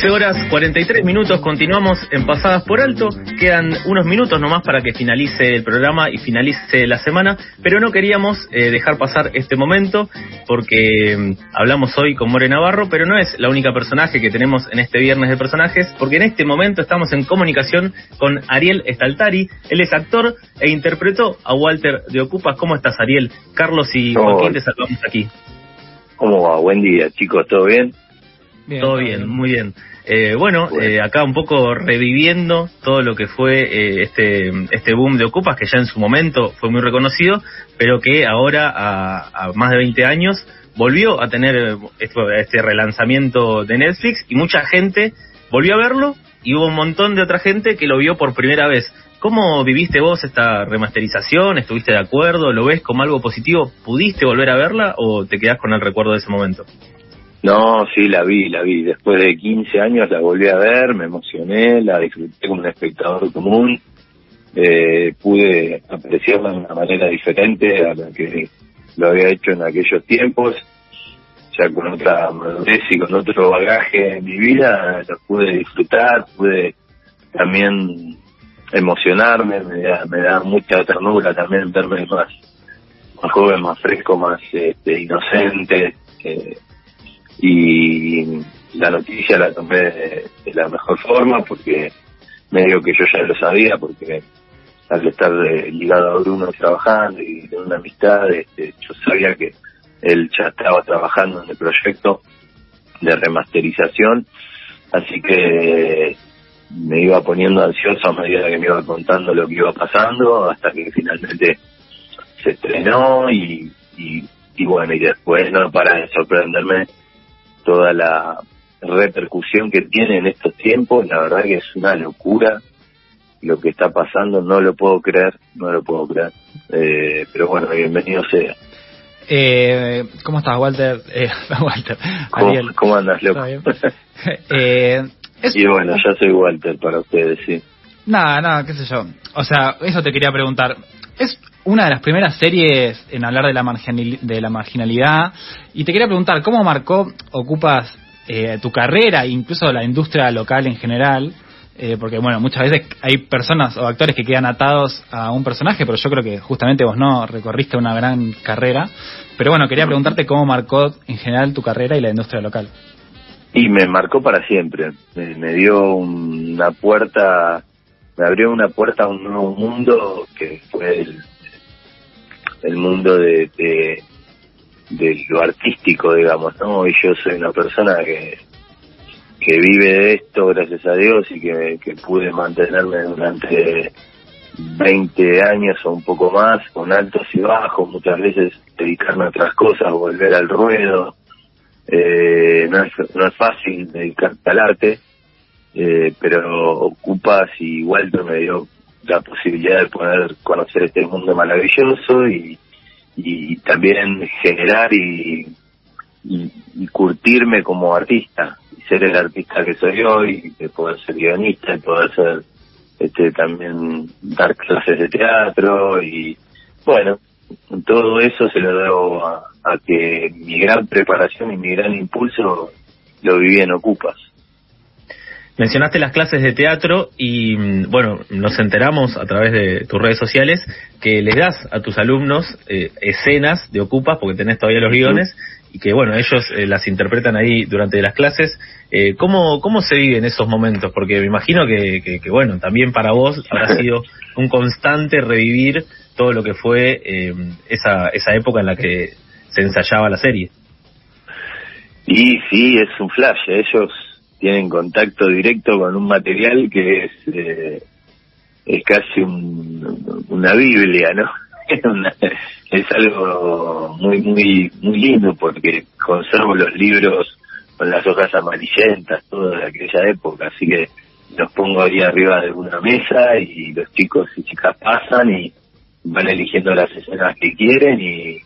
12 horas 43 minutos, continuamos en Pasadas por Alto. Quedan unos minutos nomás para que finalice el programa y finalice la semana, pero no queríamos eh, dejar pasar este momento porque mm, hablamos hoy con More Navarro, pero no es la única personaje que tenemos en este viernes de personajes, porque en este momento estamos en comunicación con Ariel Estaltari. Él es actor e interpretó a Walter de Ocupas. ¿Cómo estás, Ariel? Carlos y Joaquín te saludamos aquí. ¿Cómo va? Buen día, chicos, ¿todo bien? todo bien, muy bien. Eh, bueno, Eh, acá un poco reviviendo todo lo que fue eh, este, este boom de Ocupas, que ya en su momento fue muy reconocido, pero que ahora, a, a más de 20 años, volvió a tener este, este relanzamiento de Netflix y mucha gente volvió a verlo y hubo un montón de otra gente que lo vio por primera vez. ¿Cómo viviste vos esta remasterización? ¿Estuviste de acuerdo? ¿Lo ves como algo positivo? ¿Pudiste volver a verla o te quedás con el recuerdo de ese momento? No, sí, la vi, la vi. Después de 15 años la volví a ver, me emocioné, la disfruté como un espectador común. Eh, pude apreciarla de una manera diferente a la que lo había hecho en aquellos tiempos. Ya con otra madurez y con otro bagaje en mi vida, la pude disfrutar, pude también emocionarme, me da, me da mucha ternura también verme más, más joven, más fresco, más este, inocente. Y la noticia la tomé de, la mejor forma porque medio que yo ya lo sabía porque al estar ligado a Bruno trabajando y de una amistad este, yo sabía que él ya estaba trabajando en el proyecto de remasterización así que me iba poniendo ansioso a medida que me iba contando lo que iba pasando hasta que finalmente se estrenó y, y, y bueno y después no para de sorprenderme toda la repercusión que tiene en estos tiempos, la verdad que es una locura lo que está pasando, no lo puedo creer, no lo puedo creer. Eh, pero bueno, bienvenido sea. Eh, ¿Cómo estás, Walter? Eh, Walter. ¿Cómo, ¿Cómo, andas, loco? eh, Y bueno, ya soy Walter para ustedes, sí. Nada, nada, qué sé yo. O sea, eso te quería preguntar. Es una de las primeras series en hablar de la, de la marginalidad y te quería preguntar, ¿cómo marcó, ocupas eh, tu carrera incluso la industria local en general? Eh, porque bueno, muchas veces hay personas o actores que quedan atados a un personaje, pero yo creo que justamente vos no recorriste una gran carrera. Pero bueno, quería preguntarte cómo marcó en general tu carrera y la industria local. Y me marcó para siempre. Me, dio una puerta, me abrió una puerta a un nuevo mundo que fue el, el mundo de, de, lo artístico, digamos, ¿no? Y yo soy una persona que, que vive de esto, gracias a Dios, y que, que pude mantenerme durante 20 años o un poco más, con altos y bajos, muchas veces dedicarme a otras cosas, volver al ruedo. Eh, no, es, no es fácil dedicarte al arte, eh, pero ocupas y Walter me dio la posibilidad de poder conocer este mundo maravilloso y, y también generar y, y, curtirme como artista y ser el artista que soy hoy, de poder ser guionista, de poder ser este también dar clases de teatro y bueno, todo eso se lo debo a, a que mi gran preparación y mi gran impulso lo viví en Ocupas. Mencionaste las clases de teatro y, mm, bueno, nos enteramos a través de tus redes sociales que le das a tus alumnos eh, escenas de Ocupas, porque tenés todavía los guiones, y que, bueno, ellos eh, las interpretan ahí durante las clases. Eh, ¿cómo, ¿Cómo se viven esos momentos? Porque me imagino que, que, que, bueno, también para vos habrá sido un constante revivir todo lo que fue eh, esa, esa época en la que se ensayaba la serie. Y sí, es un flash. Ellos tienen contacto directo con un material que es eh, es casi un, una Biblia, ¿no? es algo muy muy muy lindo porque conservo los libros con las hojas amarillentas, todo de aquella época, así que los pongo ahí arriba de una mesa y los chicos y chicas pasan y van eligiendo las escenas que quieren y,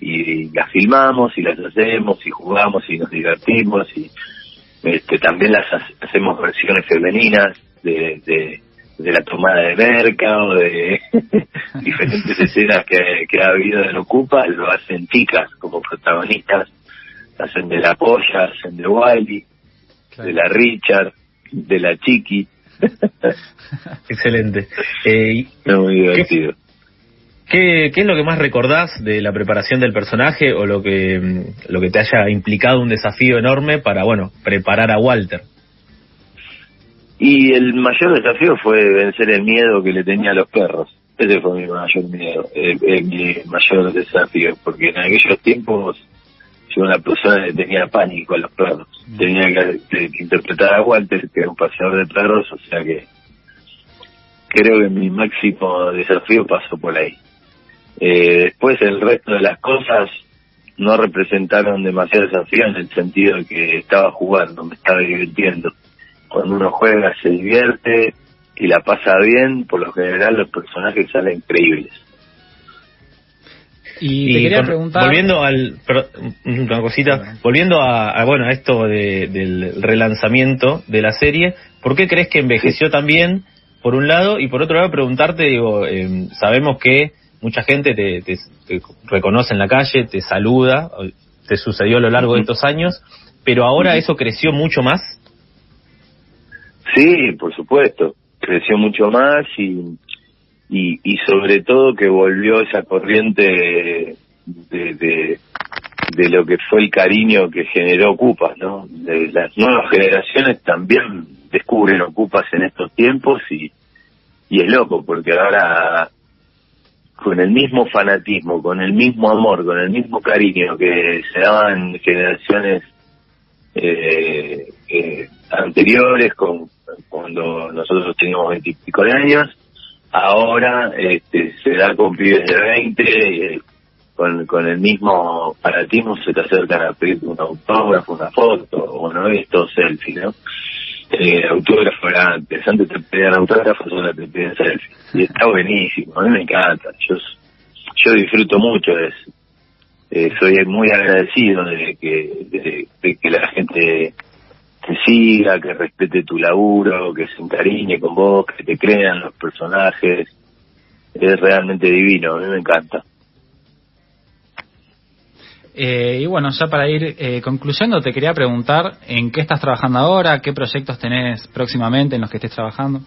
y las filmamos y las hacemos y jugamos y nos divertimos y este, también las hacemos versiones femeninas de, de, de, la tomada de merca o de diferentes escenas que, que ha habido en Ocupa, lo hacen chicas como protagonistas, hacen de la polla, hacen de Wiley, de la Richard, de la Chiqui. Excelente. Eh, muy divertido. ¿qué, ¿Qué es lo que más recordás de la preparación del personaje o lo que, mm, lo que te haya implicado un desafío enorme para, bueno, preparar a Walter? Y el mayor desafío fue vencer el miedo que le tenía a los perros. Ese fue mi mayor miedo, eh, eh, mi mayor desafío, porque en aquellos tiempos yo una persona que tenía pánico a los perros. Mm. Tenía que, interpretar a Walter, que era un paseador de perros, o sea que creo que mi máximo desafío pasó por ahí. Eh, después el resto de las cosas no representaron demasiado desafío en el sentido de que estaba jugando, me estaba divirtiendo. Cuando uno juega se divierte y la pasa bien, por lo general los personajes salen increíbles. Y, te quería preguntar volviendo al una cosita volviendo a, bueno a esto del relanzamiento de la serie por qué crees que envejeció tan bien por un lado y por otro lado preguntarte digo eh, sabemos que mucha gente te, reconoce en la calle te saluda te sucedió a lo largo de estos años pero ahora eso creció mucho más. Sí por supuesto creció mucho más y y, y sobre todo que volvió esa corriente de, de, de, lo que fue el cariño que generó Ocupas, ¿no? De las nuevas generaciones también descubren Ocupas en estos tiempos y, y es loco porque ahora con el mismo fanatismo, con el mismo amor, con el mismo cariño que se daban generaciones eh, eh, anteriores, con, cuando nosotros teníamos veintipico de años, ahora este, se da con pibes de 20, eh, con, con el mismo paratismo se te acercan a pedir un autógrafo, una foto, o no esto selfie, ¿no? Eh, autógrafo antes te pedían autógrafos, ahora te piden selfie. Y está buenísimo, a mí me encanta, yo, yo disfruto mucho de eso. Eh, soy muy agradecido de que, de que la gente te siga, que respete tu laburo, que se encariñe con vos, que te crean los personajes. Es realmente divino, a mí me encanta. Eh, y bueno, ya para ir eh, concluyendo, te quería preguntar en qué estás trabajando ahora, qué proyectos tenés próximamente en los que estés trabajando.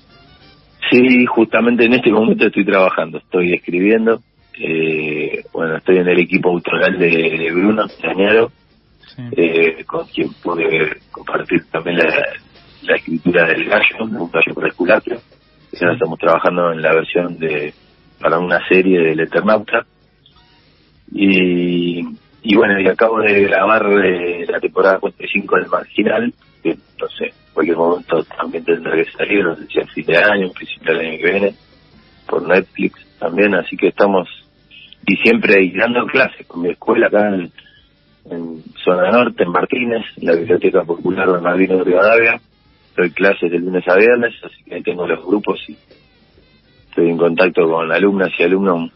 Sí, justamente en este momento estoy trabajando, estoy escribiendo. Eh, bueno, estoy en el equipo autoral de, Bruno Tañaro eh, con quien pude compartir también la, escritura del gallo, un gallo por esculapio. Ahora estamos trabajando en la versión de para una serie del Eternauta. Y, y bueno, y acabo de grabar eh, la temporada 45 del Marginal, que no sé, en cualquier momento también tendrá que salir, no sé si a fin de año, principio del año que viene, por Netflix también, así que estamos, y siempre dando clases con mi escuela acá en, zona norte, en Martínez, en la Biblioteca Popular de Malvino de Rivadavia. Doy clases de lunes a viernes, así que ahí tengo los grupos y estoy en contacto con alumnas y alumnos.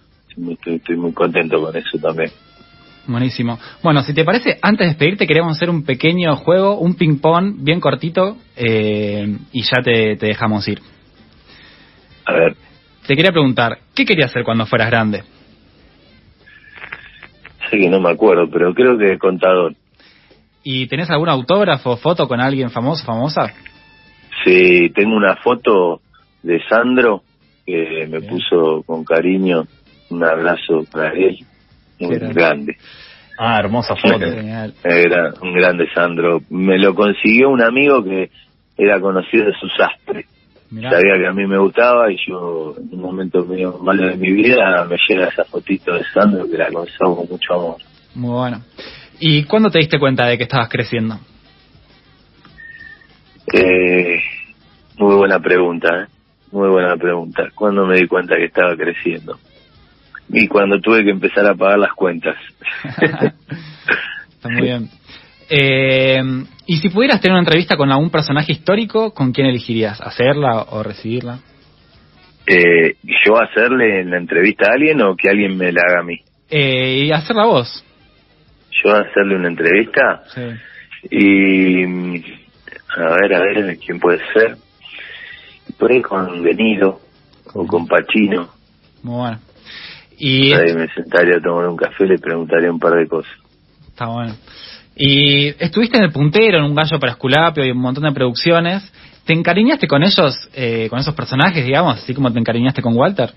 Estoy, muy contento con eso también. Buenísimo. Bueno, si te parece, antes de despedirte queremos hacer un pequeño juego, un ping-pong bien cortito eh, y ya te, te dejamos ir. A ver. Te quería preguntar, ¿qué querías hacer cuando fueras grande? que no me acuerdo, pero creo que contador. ¿Y tenés algún autógrafo foto con alguien famoso, famosa? Sí, tengo una foto de Sandro que me puso con cariño un abrazo para él, muy grande. Ah, hermosa foto. Era un grande Sandro. Me lo consiguió un amigo que era conocido de su sastre. Sabía que a mí me gustaba y yo en un momento medio malo de mi vida me llega esa fotito de Sandro que la conservo con mucho amor. Muy bueno. ¿Y cuándo te diste cuenta de que estabas creciendo? Eh, muy buena pregunta, ¿eh? Muy buena pregunta. ¿Cuándo me di cuenta que estaba creciendo? Y cuando tuve que empezar a pagar las cuentas. Está muy bien. Eh, y si pudieras tener una entrevista con algún personaje histórico, ¿con quién elegirías? ¿Hacerla o recibirla? Eh, ¿Yo hacerle la entrevista a alguien o que alguien me la haga a mí? Eh, y hacerla vos. ¿Yo hacerle una entrevista? Sí. Y. A ver, a ver, ¿quién puede ser? Por ahí con Venido o con Pachino. Muy bueno. Y ahí me sentaría a tomar un café y le preguntaría un par de cosas. Está bueno. Y estuviste en el puntero, en un gallo para Esculapio y un montón de producciones. ¿Te encariñaste con ellos, eh, con esos personajes, digamos, así como te encariñaste con Walter?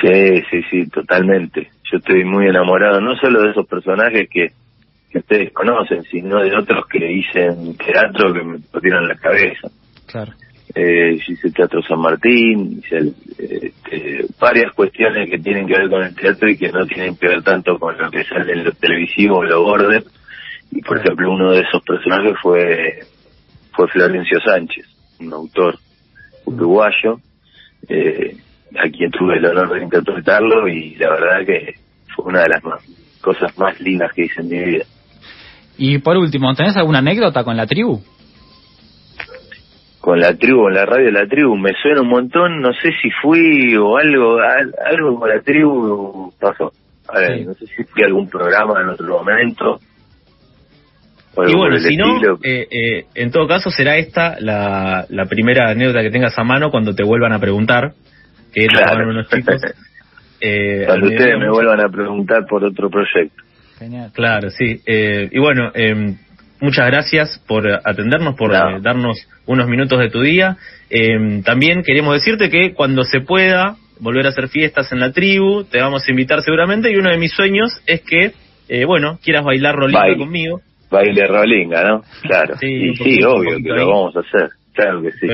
Sí, sí, sí, totalmente. Yo estoy muy enamorado, no solo de esos personajes que, que ustedes conocen, sino de otros que hice en teatro que me tiran la cabeza. Claro. Eh, hice Teatro San Martín, hice este, varias cuestiones que tienen que ver con el teatro y que no tienen que ver tanto con lo que sale en lo televisivo o lo. Y por ejemplo, uno de esos personajes fue, fue Florencio Sánchez, un autor uruguayo, eh, a quien tuve el honor de interpretarlo y la verdad que fue una de las más, cosas más lindas que hice en mi vida. Y por último, ¿tenés alguna anécdota con la tribu? Con la tribu, con la radio de la tribu, me suena un montón, no sé si fui o algo, algo con la tribu pasó. A ver, no sé si fui a algún programa en otro momento. Y bueno, si no, eh, eh, en todo caso será esta la, la primera anécdota que tengas a mano cuando te vuelvan a preguntar que claro. unos chicos. Eh, Cuando ustedes me vuelvan a preguntar por otro proyecto. Genial. Claro, sí. Eh, y bueno, eh, muchas gracias por atendernos, por eh, darnos unos minutos de tu día. Eh, también queremos decirte que cuando se pueda volver a hacer fiestas en la tribu, te vamos a invitar seguramente. Y uno de mis sueños es que, eh, bueno, quieras bailar rolinga conmigo. Baile rolinga, ¿no? Claro. Sí, sí obvio que lo vamos a hacer. Claro que sí.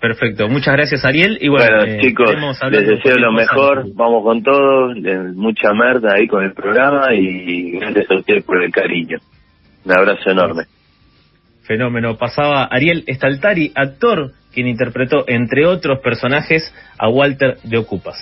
Perfecto. Muchas gracias, Ariel. Y bueno, eh, chicos, les deseo lo mejor. Vamos con todo. Mucha merda ahí con el programa y gracias a ustedes por el cariño. Un abrazo enorme. Fenómeno. Pasaba Ariel Staltari, actor, quien interpretó, entre otros personajes, a Walter de Ocupas.